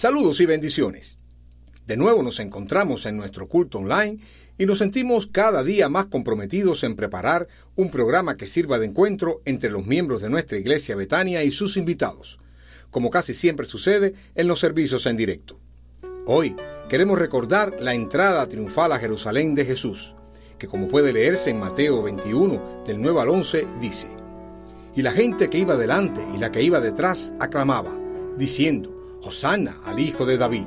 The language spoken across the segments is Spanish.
Saludos y bendiciones. De nuevo nos encontramos en nuestro culto online y nos sentimos cada día más comprometidos en preparar un programa que sirva de encuentro entre los miembros de nuestra iglesia Betania y sus invitados, como casi siempre sucede en los servicios en directo. Hoy queremos recordar la entrada triunfal a Jerusalén de Jesús, que como puede leerse en Mateo 21 del 9 al 11 dice, Y la gente que iba delante y la que iba detrás aclamaba, diciendo, Hosanna al Hijo de David,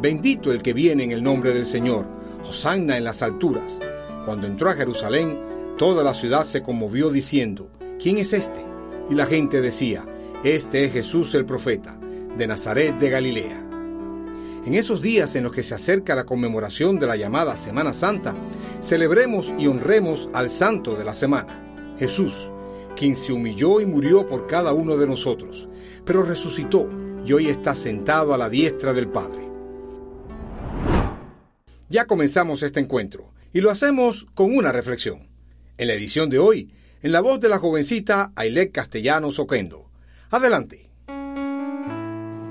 bendito el que viene en el nombre del Señor, Hosanna en las alturas. Cuando entró a Jerusalén, toda la ciudad se conmovió diciendo, ¿quién es este? Y la gente decía, este es Jesús el profeta, de Nazaret de Galilea. En esos días en los que se acerca la conmemoración de la llamada Semana Santa, celebremos y honremos al Santo de la Semana, Jesús, quien se humilló y murió por cada uno de nosotros, pero resucitó y hoy está sentado a la diestra del Padre. Ya comenzamos este encuentro y lo hacemos con una reflexión. En la edición de hoy, en la voz de la jovencita Ailet Castellanos Oquendo. Adelante.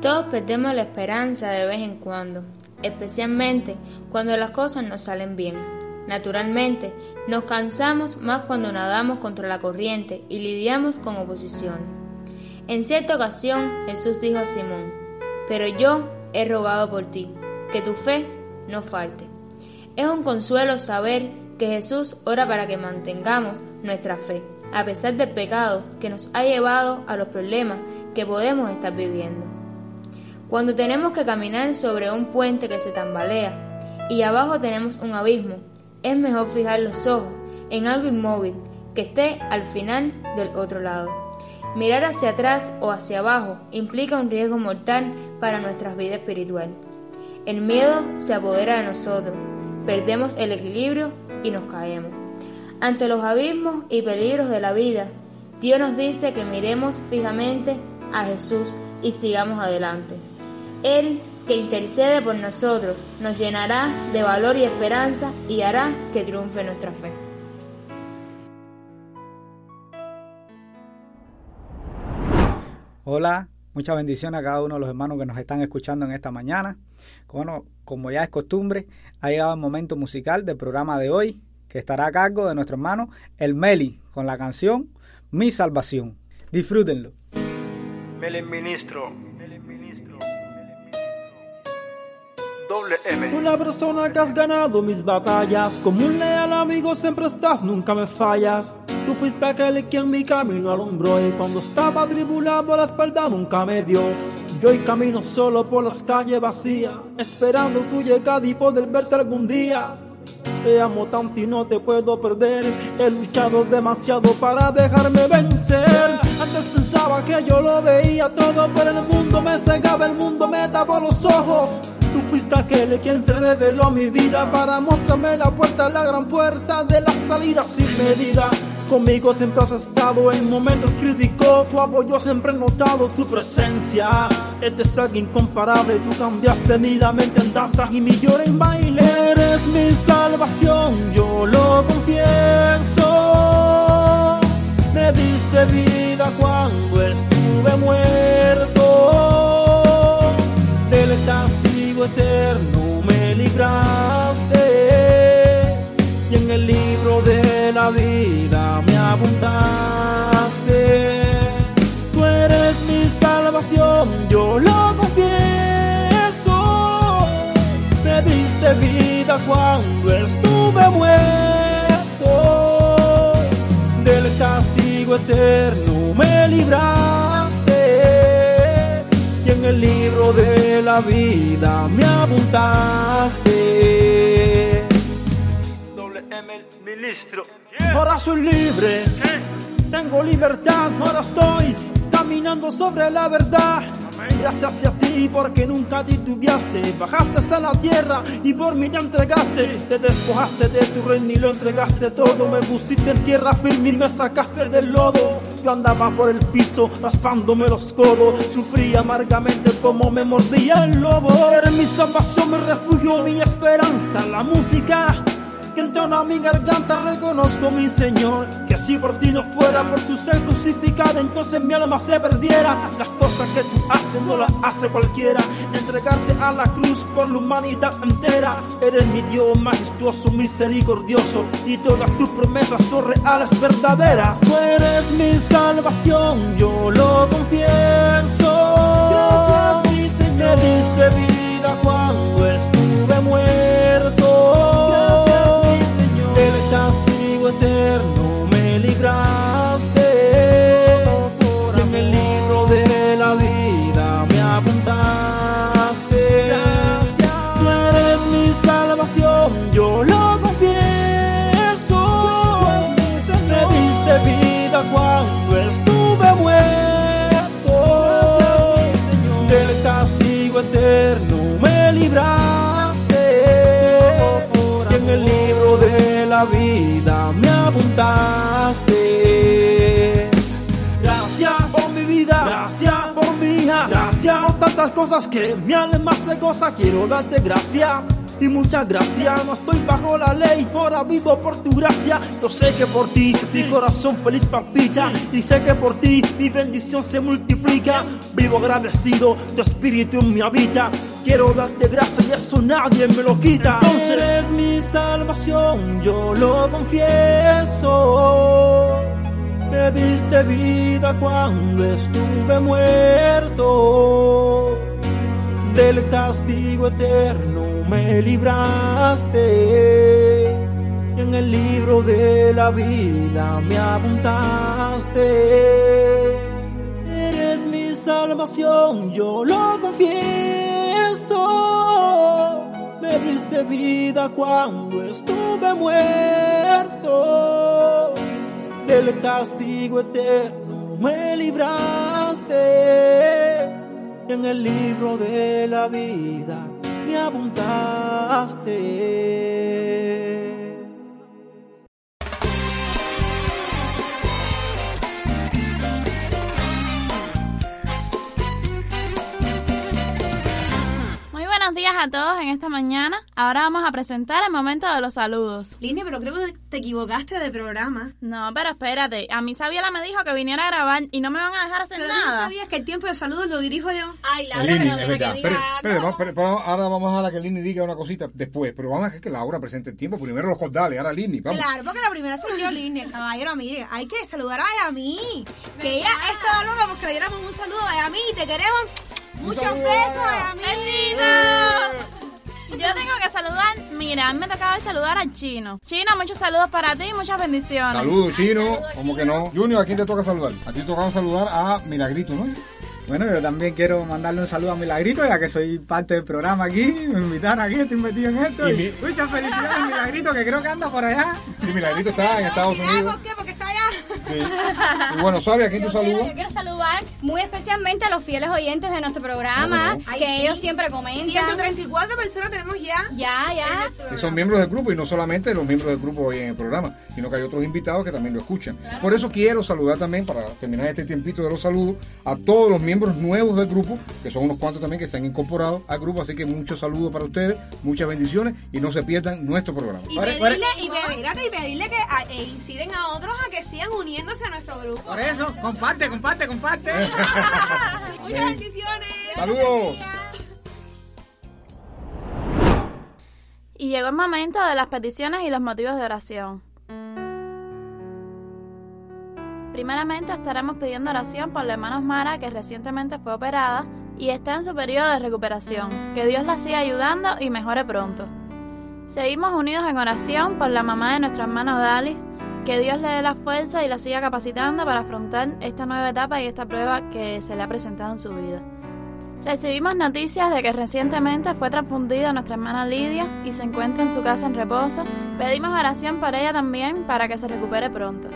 Todos perdemos la esperanza de vez en cuando, especialmente cuando las cosas no salen bien. Naturalmente, nos cansamos más cuando nadamos contra la corriente y lidiamos con oposición. En cierta ocasión, Jesús dijo a Simón, pero yo he rogado por ti, que tu fe no falte. Es un consuelo saber que Jesús ora para que mantengamos nuestra fe, a pesar del pecado que nos ha llevado a los problemas que podemos estar viviendo. Cuando tenemos que caminar sobre un puente que se tambalea y abajo tenemos un abismo, es mejor fijar los ojos en algo inmóvil que esté al final del otro lado. Mirar hacia atrás o hacia abajo implica un riesgo mortal para nuestra vida espiritual. El miedo se apodera de nosotros perdemos el equilibrio y nos caemos. Ante los abismos y peligros de la vida, Dios nos dice que miremos fijamente a Jesús y sigamos adelante. Él, que intercede por nosotros, nos llenará de valor y esperanza y hará que triunfe nuestra fe. Hola, muchas bendiciones a cada uno de los hermanos que nos están escuchando en esta mañana. Bueno, como ya es costumbre, ha llegado el momento musical del programa de hoy, que estará a cargo de nuestro hermano El Meli, con la canción Mi Salvación. Disfrútenlo. Meli Ministro. Doble M. Una persona que has ganado mis batallas, como un leal amigo siempre estás, nunca me fallas. Tú fuiste aquel quien mi camino alumbró y cuando estaba tribulado la espalda nunca me dio. Yo hoy camino solo por las calles vacías, esperando tu llegada y poder verte algún día. Te amo tanto y no te puedo perder. He luchado demasiado para dejarme vencer. Antes pensaba que yo lo veía todo, pero el mundo me cegaba, el mundo me tapó los ojos. Fuiste aquel quien se reveló mi vida para mostrarme la puerta, la gran puerta de la salida sin medida. Conmigo siempre has estado en momentos críticos, tu apoyo siempre he notado tu presencia. Este es algo incomparable, tú cambiaste mi la mente en danza y mi llora en baile. Eres mi salvación, yo lo confieso. Me diste vida cuando estuve muerto. Del castigo eterno me libraste y en el libro de la vida me abundaste. Tú eres mi salvación, yo lo confieso. Me diste vida cuando estuve muerto. Del castigo eterno me libraste. La vida me abundaste. Ministro. Ahora soy libre, tengo libertad, ahora estoy caminando sobre la verdad. Gracias a ti porque nunca titubeaste, bajaste hasta la tierra y por mí te entregaste. Te despojaste de tu reino y lo entregaste todo. Me pusiste en tierra firme y me sacaste del lodo. Yo andaba por el piso raspándome los codos, sufría amargamente como me mordía el lobo. Eres mi salvación, mi refugio, mi esperanza, la música que entona mi garganta. Reconozco mi Señor que si por ti no fuera por tu ser crucificado entonces mi alma se perdiera. Las cosas que tú haces no las hace cualquiera. Entregarte a la cruz por la humanidad entera. Eres mi Dios majestuoso misericordioso y todas tus promesas son reales verdaderas mi salvación yo lo confieso vida me apuntaste Gracias por mi vida, gracias por mi hija, gracias por tantas cosas que mi alma se goza. Quiero darte gracias y muchas gracias. No estoy bajo la ley, ahora vivo por tu gracia. Yo sé que por ti mi corazón feliz palpita y sé que por ti mi bendición se multiplica. Vivo agradecido, tu espíritu en mi habita. Quiero darte gracias y eso nadie me lo quita. Entonces eres mi salvación, yo lo confieso. Me diste vida cuando estuve muerto. Del castigo eterno me libraste. Y en el libro de la vida me apuntaste. Eres mi salvación, yo lo confieso. Me diste vida cuando estuve muerto del castigo eterno me libraste. Y en el libro de la vida me apuntaste. A todos en esta mañana. Ahora vamos a presentar el momento de los saludos. Línea, pero creo que te equivocaste de programa. No, pero espérate. A mí Sabiela me dijo que viniera a grabar y no me van a dejar hacer Pero tú no nada. sabías que el tiempo de saludos lo dirijo yo. Ay, Laura, Lini, pero deja que diga vamos- pero- pero ahora vamos a dejar que Lini diga una cosita después, pero vamos a dejar que Laura presente el tiempo. Primero los cordales, ahora Lini. Vamos. Claro, porque la primera soy yo, Línea. Caballero, mire, hay que saludar a Yami. Que ella estaba loca porque le diéramos un saludo a Yami. Te queremos. Muchos saludo, besos. Yami. Yo tengo que saludar. Mira, a mí me tocaba saludar al chino. Chino, muchos saludos para ti y muchas bendiciones. Saludos, chino. saludos, ¿Cómo que no? Junior, ¿a quién te toca saludar? A ti te toca saludar a Milagrito, ¿no? Bueno, yo también quiero mandarle un saludo a Milagrito, ya que soy parte del programa aquí. Me invitaron aquí, estoy metido en esto. Y Y mi- muchas felicidades, Milagrito, que creo que anda por allá. Sí, Milagrito está en Estados Unidos. ¿Por qué? Porque Y bueno, ¿sabe a quién tú Yo quiero, saludas? yo quiero saludar muy especialmente a los fieles oyentes de nuestro programa, ¿Cómo no? Ay, que sí. ellos siempre comentan. 134 personas tenemos ya. Ya, ya. Que son miembros del grupo y no solamente los miembros del grupo hoy en el programa, sino que hay otros invitados que también lo escuchan. Por eso quiero saludar también, para terminar este tiempito de los saludos, a todos los miembros nuevos del grupo, que son unos cuantos también que se han incorporado al grupo. Así que muchos saludos para ustedes, muchas bendiciones y no se pierdan nuestro programa. Y pedirle, y, espérate, y pedirle que a- e inciden a otros a que sigan uniéndose a nuestro grupo. Por eso, comparte, comparte, comparte. Muchas bendiciones. Saludos. Y llegó el momento de las peticiones y los motivos de oración. Primeramente estaremos pidiendo oración por la hermana Mara que recientemente fue operada y está en su periodo de recuperación. Que Dios la siga ayudando y mejore pronto. Seguimos unidos en oración por la mamá de nuestro hermano Dali. Que Dios le dé la fuerza y la siga capacitando para afrontar esta nueva etapa y esta prueba que se le ha presentado en su vida. Recibimos noticias de que recientemente fue transfundida nuestra hermana Lidia y se encuentra en su casa en reposo. Pedimos oración por ella también para que se recupere pronto.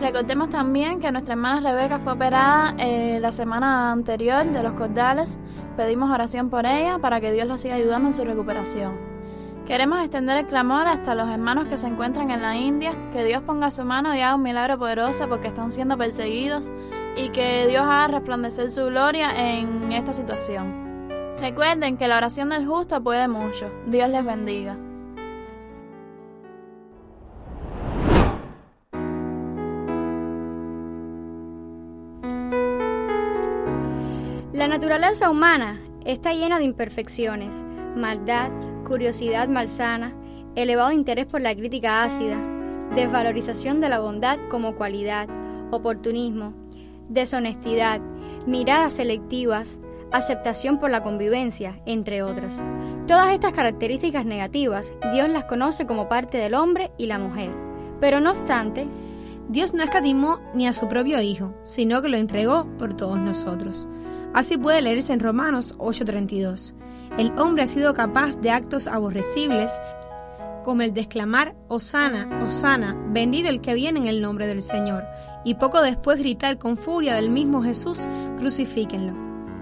Recordemos también que nuestra hermana Rebeca fue operada eh, la semana anterior de los cordales. Pedimos oración por ella para que Dios la siga ayudando en su recuperación. Queremos extender el clamor hasta los hermanos que se encuentran en la India, que Dios ponga su mano y haga un milagro poderoso porque están siendo perseguidos y que Dios haga resplandecer su gloria en esta situación. Recuerden que la oración del justo puede mucho. Dios les bendiga. La naturaleza humana está llena de imperfecciones, maldad, curiosidad malsana, elevado interés por la crítica ácida, desvalorización de la bondad como cualidad, oportunismo, deshonestidad, miradas selectivas, aceptación por la convivencia, entre otras. Todas estas características negativas Dios las conoce como parte del hombre y la mujer. Pero no obstante, Dios no escatimó ni a su propio Hijo, sino que lo entregó por todos nosotros. Así puede leerse en Romanos 8:32. El hombre ha sido capaz de actos aborrecibles como el de exclamar, Osana, Osana, bendito el que viene en el nombre del Señor, y poco después gritar con furia del mismo Jesús, crucifíquenlo.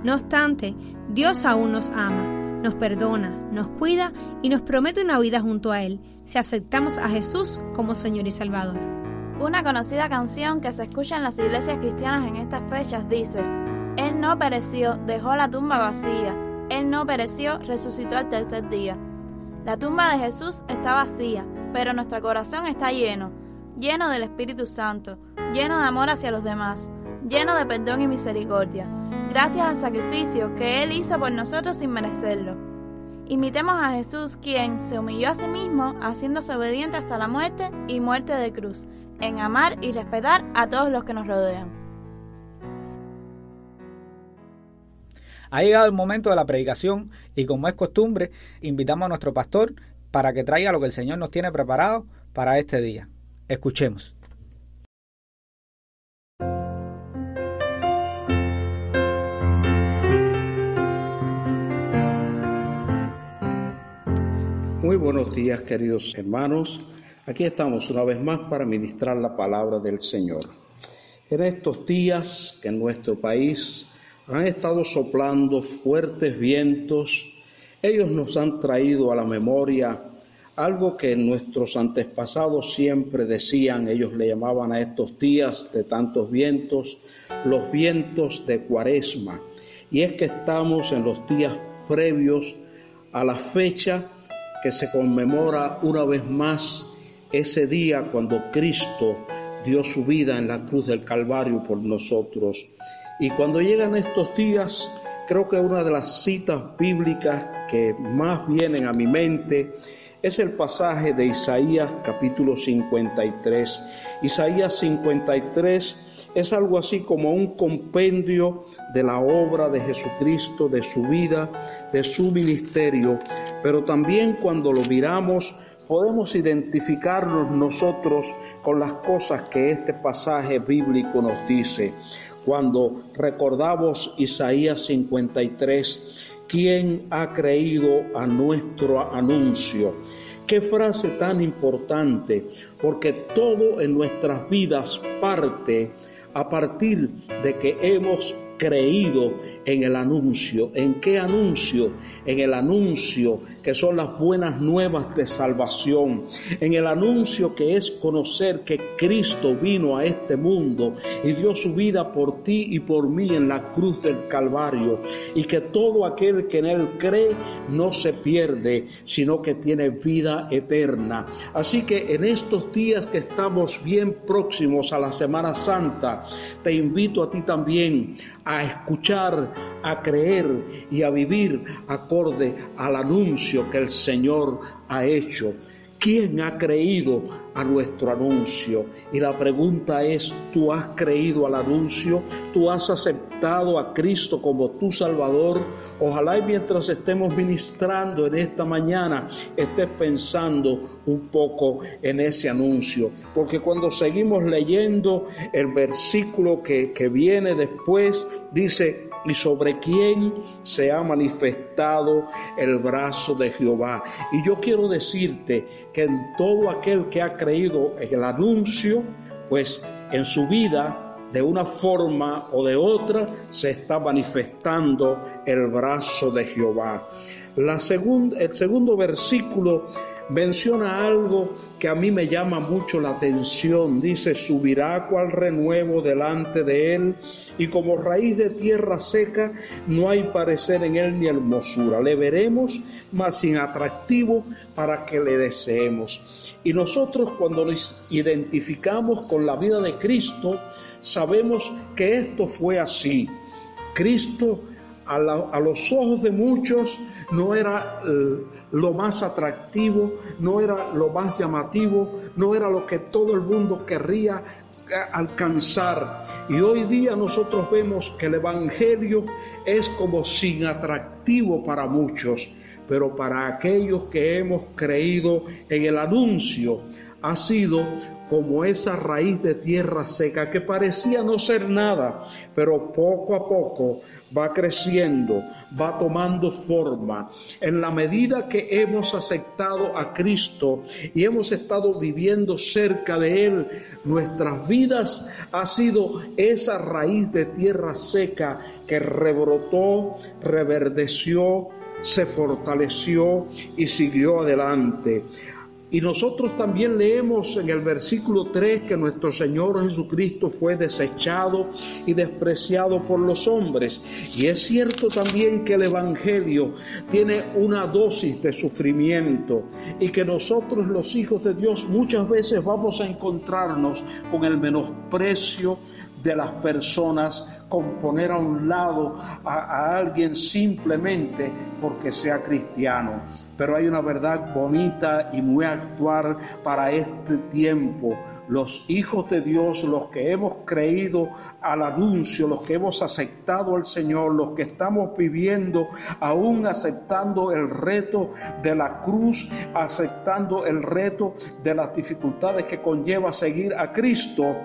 No obstante, Dios aún nos ama, nos perdona, nos cuida y nos promete una vida junto a Él, si aceptamos a Jesús como Señor y Salvador. Una conocida canción que se escucha en las iglesias cristianas en estas fechas dice, Él no pereció, dejó la tumba vacía, Él no pereció, resucitó al tercer día. La tumba de Jesús está vacía, pero nuestro corazón está lleno, lleno del Espíritu Santo, lleno de amor hacia los demás, lleno de perdón y misericordia, gracias al sacrificio que Él hizo por nosotros sin merecerlo. Imitemos a Jesús, quien se humilló a sí mismo, haciéndose obediente hasta la muerte y muerte de cruz, en amar y respetar a todos los que nos rodean. Ha llegado el momento de la predicación y como es costumbre, invitamos a nuestro pastor para que traiga lo que el Señor nos tiene preparado para este día. Escuchemos. Muy buenos días queridos hermanos. Aquí estamos una vez más para ministrar la palabra del Señor. En estos días que en nuestro país han estado soplando fuertes vientos, ellos nos han traído a la memoria algo que nuestros antepasados siempre decían, ellos le llamaban a estos días de tantos vientos, los vientos de cuaresma. Y es que estamos en los días previos a la fecha que se conmemora una vez más ese día cuando Cristo dio su vida en la cruz del Calvario por nosotros. Y cuando llegan estos días, creo que una de las citas bíblicas que más vienen a mi mente es el pasaje de Isaías capítulo 53. Isaías 53 es algo así como un compendio de la obra de Jesucristo, de su vida, de su ministerio, pero también cuando lo miramos podemos identificarnos nosotros con las cosas que este pasaje bíblico nos dice. Cuando recordamos Isaías 53, ¿quién ha creído a nuestro anuncio? Qué frase tan importante, porque todo en nuestras vidas parte a partir de que hemos creído en el anuncio. ¿En qué anuncio? En el anuncio que son las buenas nuevas de salvación. En el anuncio que es conocer que Cristo vino a este mundo y dio su vida por ti y por mí en la cruz del Calvario. Y que todo aquel que en Él cree no se pierde, sino que tiene vida eterna. Así que en estos días que estamos bien próximos a la Semana Santa, te invito a ti también a escuchar, a creer y a vivir acorde al anuncio que el Señor ha hecho. ¿Quién ha creído a nuestro anuncio? Y la pregunta es, ¿tú has creído al anuncio? ¿Tú has aceptado a Cristo como tu Salvador? Ojalá y mientras estemos ministrando en esta mañana estés pensando un poco en ese anuncio. Porque cuando seguimos leyendo el versículo que, que viene después, dice, y sobre quién se ha manifestado el brazo de Jehová. Y yo quiero decirte que en todo aquel que ha creído en el anuncio, pues en su vida, de una forma o de otra, se está manifestando el brazo de Jehová. La el segundo versículo menciona algo que a mí me llama mucho la atención. Dice, subirá cual renuevo delante de él y como raíz de tierra seca no hay parecer en él ni hermosura. Le veremos, mas sin atractivo para que le deseemos. Y nosotros cuando nos identificamos con la vida de Cristo, sabemos que esto fue así. Cristo a, los ojos de muchos no era eh, lo más atractivo, no era lo más llamativo, no era lo que todo el mundo querría eh, alcanzar. Y hoy día nosotros vemos que el Evangelio es como sin atractivo para muchos, pero para aquellos que hemos creído en el anuncio ha sido como esa raíz de tierra seca que parecía no ser nada, pero poco a poco va creciendo, va tomando forma. En la medida que hemos aceptado a Cristo y hemos estado viviendo cerca de Él, nuestras vidas ha sido esa raíz de tierra seca que rebrotó, reverdeció, se fortaleció y siguió adelante. Y nosotros también leemos en el versículo 3 que nuestro Señor Jesucristo fue desechado y despreciado por los hombres. Y es cierto también que el Evangelio tiene una dosis de sufrimiento y que nosotros los hijos de Dios muchas veces vamos a encontrarnos con el menosprecio de las personas con poner a un lado a, alguien simplemente porque sea cristiano. Pero hay una verdad bonita y muy actual para este tiempo. Los hijos de Dios, los que hemos creído al anuncio, los que hemos aceptado al Señor, los que estamos viviendo, aún aceptando el reto de la cruz, aceptando el reto de las dificultades que conlleva seguir a Cristo,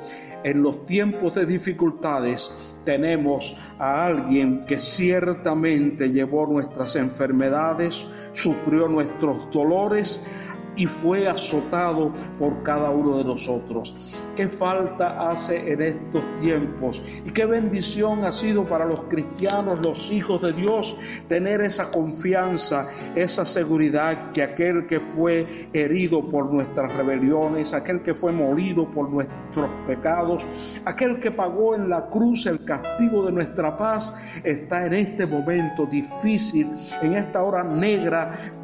en los tiempos de dificultades tenemos a alguien que ciertamente llevó nuestras enfermedades, sufrió nuestros dolores, y fue azotado por cada uno de nosotros. ¿Qué falta hace en estos tiempos? Y qué bendición ha sido para los cristianos, los hijos de Dios, tener esa confianza, esa seguridad que aquel que fue herido por nuestras rebeliones, aquel que fue molido por nuestros pecados, aquel que pagó en la cruz el castigo de nuestra paz, está en este momento difícil, en esta hora negra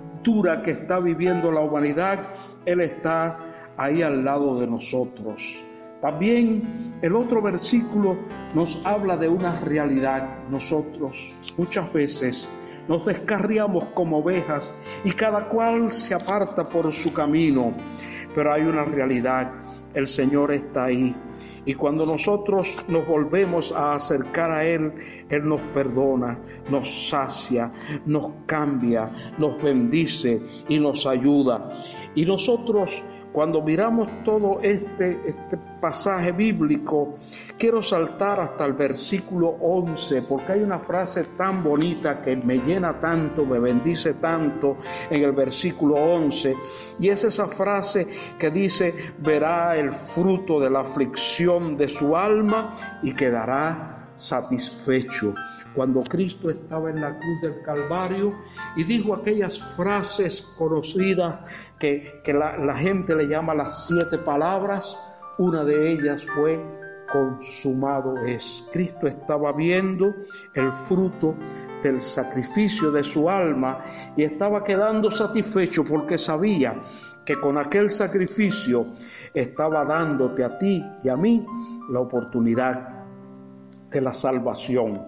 que está viviendo la humanidad, Él está ahí al lado de nosotros. También el otro versículo nos habla de una realidad. Nosotros muchas veces nos descarriamos como ovejas y cada cual se aparta por su camino, pero hay una realidad. El Señor está ahí y cuando nosotros nos volvemos a acercar a Él, Él nos perdona, nos sacia, nos cambia, nos bendice y nos ayuda. Y nosotros cuando miramos todo este, este pasaje bíblico, quiero saltar hasta el versículo 11, porque hay una frase tan bonita que me llena tanto, me bendice tanto en el versículo 11, y es esa frase que dice, verá el fruto de la aflicción de su alma y quedará satisfecho cuando Cristo estaba en la cruz del Calvario y dijo aquellas frases conocidas que, la, la gente le llama las siete palabras, una de ellas fue consumado es. Cristo estaba viendo el fruto del sacrificio de su alma y estaba quedando satisfecho porque sabía que con aquel sacrificio estaba dándote a ti y a mí la oportunidad de la salvación.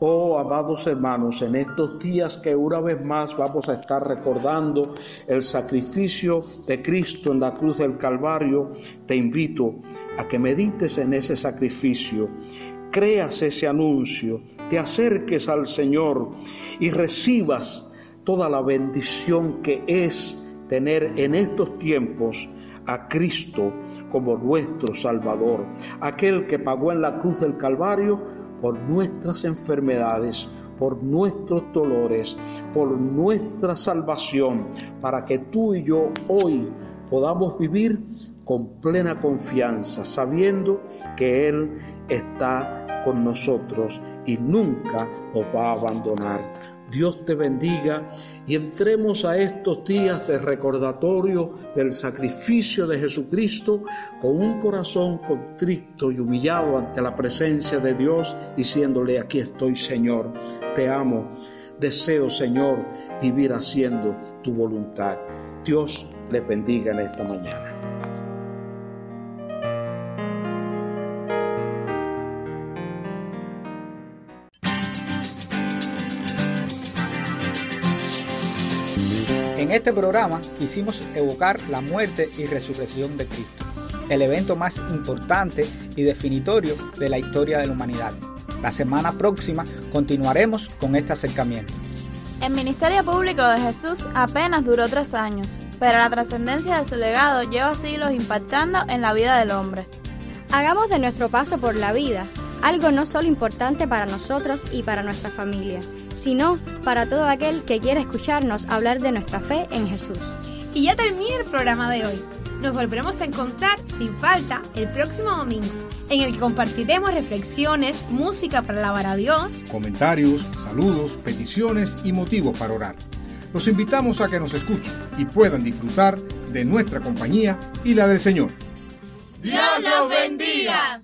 Oh, amados hermanos, en estos días que una vez más vamos a estar recordando el sacrificio de Cristo en la cruz del Calvario, te invito a que medites en ese sacrificio, creas ese anuncio, te acerques al Señor y recibas toda la bendición que es tener en estos tiempos a Cristo como nuestro Salvador, aquel que pagó en la cruz del Calvario por nuestras enfermedades, por nuestros dolores, por nuestra salvación, para que tú y yo hoy podamos vivir con plena confianza, sabiendo que Él está con nosotros y nunca nos va a abandonar. Dios te bendiga y entremos a estos días de recordatorio del sacrificio de Jesucristo con un corazón contrito y humillado ante la presencia de Dios, diciéndole, aquí estoy Señor, te amo, deseo Señor vivir haciendo tu voluntad. Dios le bendiga en esta mañana. Este programa quisimos evocar la muerte y resurrección de Cristo, el evento más importante y definitorio de la historia de la humanidad. La semana próxima continuaremos con este acercamiento. El ministerio público de Jesús apenas duró tres años, pero la trascendencia de su legado lleva siglos impactando en la vida del hombre. Hagamos de nuestro paso por la vida algo no solo importante para nosotros y para nuestra familia, sino para todo aquel que quiera escucharnos hablar de nuestra fe en Jesús. Y ya termina el programa de hoy. Nos volveremos a encontrar sin falta el próximo domingo, en el que compartiremos reflexiones, música para alabar a Dios, comentarios, saludos, peticiones y motivos para orar. Los invitamos a que nos escuchen y puedan disfrutar de nuestra compañía y la del Señor. Dios los bendiga.